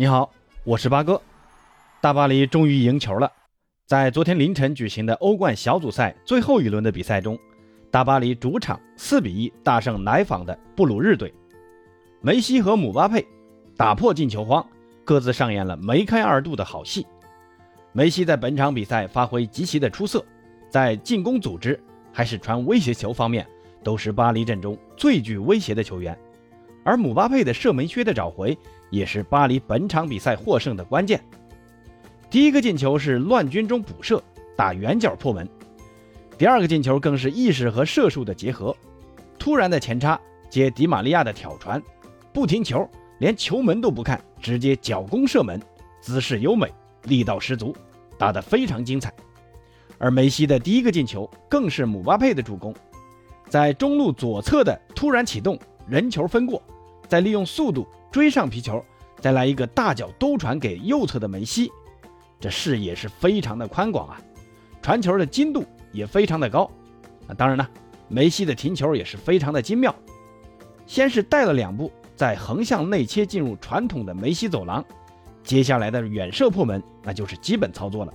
你好，我是八哥。大巴黎终于赢球了，在昨天凌晨举行的欧冠小组赛最后一轮的比赛中，大巴黎主场四比一大胜来访的布鲁日队。梅西和姆巴佩打破进球荒，各自上演了梅开二度的好戏。梅西在本场比赛发挥极其的出色，在进攻组织还是传威胁球方面，都是巴黎阵中最具威胁的球员。而姆巴佩的射门靴的找回，也是巴黎本场比赛获胜的关键。第一个进球是乱军中补射，打圆角破门；第二个进球更是意识和射术的结合，突然的前插接迪玛利亚的挑传，不停球，连球门都不看，直接脚弓射门，姿势优美，力道十足，打得非常精彩。而梅西的第一个进球更是姆巴佩的助攻，在中路左侧的突然启动。人球分过，再利用速度追上皮球，再来一个大脚兜传给右侧的梅西，这视野是非常的宽广啊，传球的精度也非常的高。啊，当然了，梅西的停球也是非常的精妙，先是带了两步，再横向内切进入传统的梅西走廊，接下来的远射破门那就是基本操作了。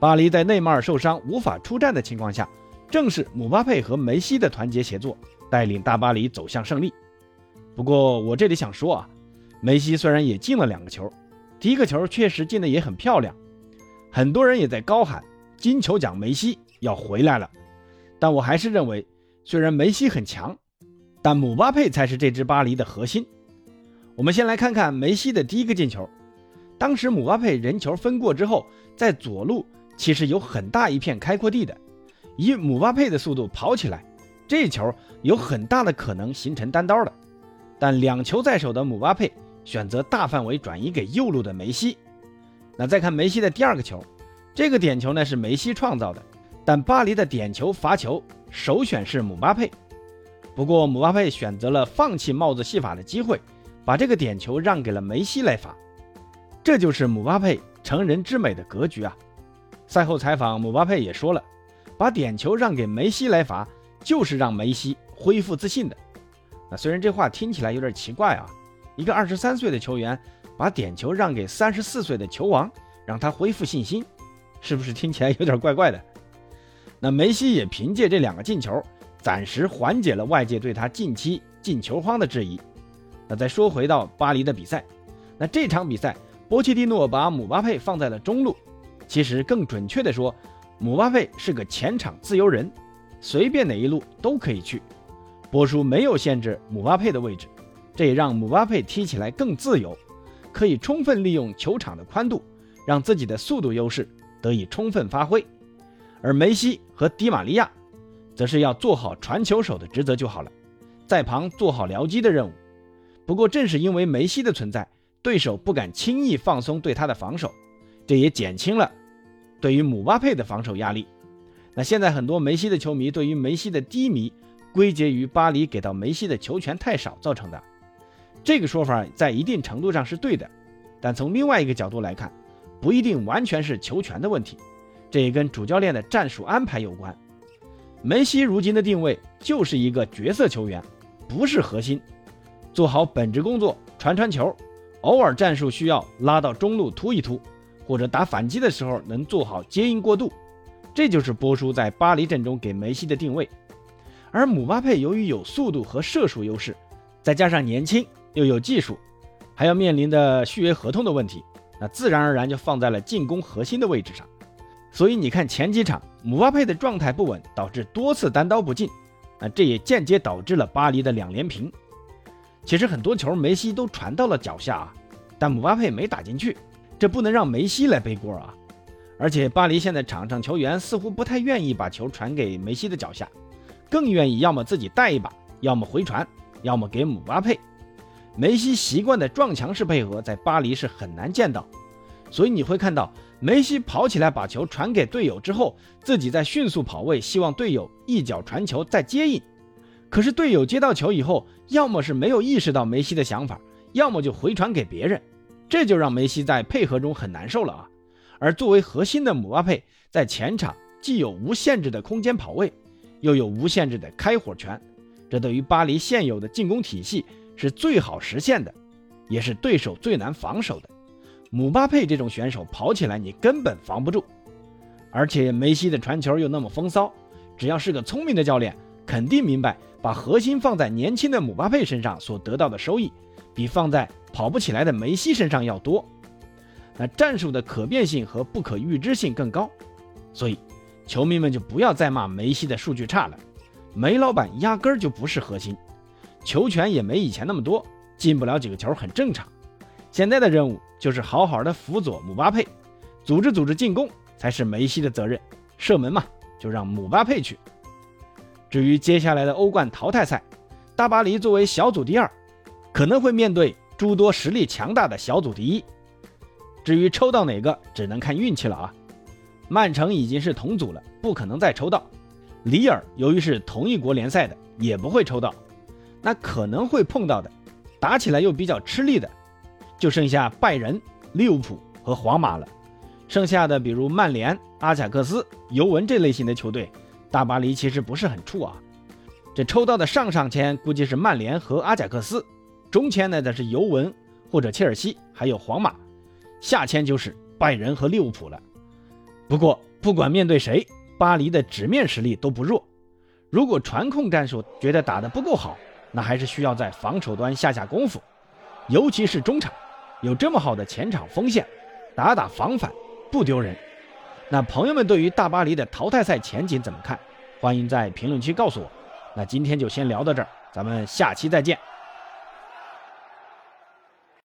巴黎在内马尔受伤无法出战的情况下，正是姆巴佩和梅西的团结协作。带领大巴黎走向胜利。不过我这里想说啊，梅西虽然也进了两个球，第一个球确实进的也很漂亮，很多人也在高喊金球奖梅西要回来了。但我还是认为，虽然梅西很强，但姆巴佩才是这支巴黎的核心。我们先来看看梅西的第一个进球，当时姆巴佩人球分过之后，在左路其实有很大一片开阔地的，以姆巴佩的速度跑起来。这球有很大的可能形成单刀的，但两球在手的姆巴佩选择大范围转移给右路的梅西。那再看梅西的第二个球，这个点球呢是梅西创造的，但巴黎的点球罚球首选是姆巴佩。不过姆巴佩选择了放弃帽子戏法的机会，把这个点球让给了梅西来罚。这就是姆巴佩成人之美的格局啊！赛后采访，姆巴佩也说了，把点球让给梅西来罚。就是让梅西恢复自信的。那虽然这话听起来有点奇怪啊，一个二十三岁的球员把点球让给三十四岁的球王，让他恢复信心，是不是听起来有点怪怪的？那梅西也凭借这两个进球，暂时缓解了外界对他近期进球荒的质疑。那再说回到巴黎的比赛，那这场比赛波切蒂诺把姆巴佩放在了中路，其实更准确的说，姆巴佩是个前场自由人。随便哪一路都可以去，波叔没有限制姆巴佩的位置，这也让姆巴佩踢起来更自由，可以充分利用球场的宽度，让自己的速度优势得以充分发挥。而梅西和迪玛利亚，则是要做好传球手的职责就好了，在旁做好僚机的任务。不过正是因为梅西的存在，对手不敢轻易放松对他的防守，这也减轻了对于姆巴佩的防守压力。那现在很多梅西的球迷对于梅西的低迷归结于巴黎给到梅西的球权太少造成的，这个说法在一定程度上是对的，但从另外一个角度来看，不一定完全是球权的问题，这也跟主教练的战术安排有关。梅西如今的定位就是一个角色球员，不是核心，做好本职工作，传传球，偶尔战术需要拉到中路突一突，或者打反击的时候能做好接应过渡。这就是波叔在巴黎阵中给梅西的定位，而姆巴佩由于有速度和射术优势，再加上年轻又有技术，还要面临的续约合同的问题，那自然而然就放在了进攻核心的位置上。所以你看前几场姆巴佩的状态不稳，导致多次单刀不进，那这也间接导致了巴黎的两连平。其实很多球梅西都传到了脚下啊，但姆巴佩没打进去，这不能让梅西来背锅啊。而且巴黎现在场上球员似乎不太愿意把球传给梅西的脚下，更愿意要么自己带一把，要么回传，要么给姆巴佩。梅西习惯的撞墙式配合在巴黎是很难见到，所以你会看到梅西跑起来把球传给队友之后，自己再迅速跑位，希望队友一脚传球再接应。可是队友接到球以后，要么是没有意识到梅西的想法，要么就回传给别人，这就让梅西在配合中很难受了啊。而作为核心的姆巴佩，在前场既有无限制的空间跑位，又有无限制的开火权，这对于巴黎现有的进攻体系是最好实现的，也是对手最难防守的。姆巴佩这种选手跑起来你根本防不住，而且梅西的传球又那么风骚，只要是个聪明的教练，肯定明白把核心放在年轻的姆巴佩身上所得到的收益，比放在跑不起来的梅西身上要多。那战术的可变性和不可预知性更高，所以球迷们就不要再骂梅西的数据差了。梅老板压根儿就不是核心，球权也没以前那么多，进不了几个球很正常。现在的任务就是好好的辅佐姆巴佩，组织组织进攻才是梅西的责任。射门嘛，就让姆巴佩去。至于接下来的欧冠淘汰赛，大巴黎作为小组第二，可能会面对诸多实力强大的小组第一。至于抽到哪个，只能看运气了啊。曼城已经是同组了，不可能再抽到。里尔由于是同一国联赛的，也不会抽到。那可能会碰到的，打起来又比较吃力的。就剩下拜仁、利物浦和皇马了，剩下的比如曼联、阿贾克斯、尤文这类型的球队，大巴黎其实不是很怵啊。这抽到的上上签估计是曼联和阿贾克斯，中签呢则是尤文或者切尔西，还有皇马，下签就是拜仁和利物浦了。不过不管面对谁，巴黎的纸面实力都不弱。如果传控战术觉得打得不够好，那还是需要在防守端下下功夫，尤其是中场。有这么好的前场锋线，打打防反不丢人。那朋友们对于大巴黎的淘汰赛前景怎么看？欢迎在评论区告诉我。那今天就先聊到这儿，咱们下期再见。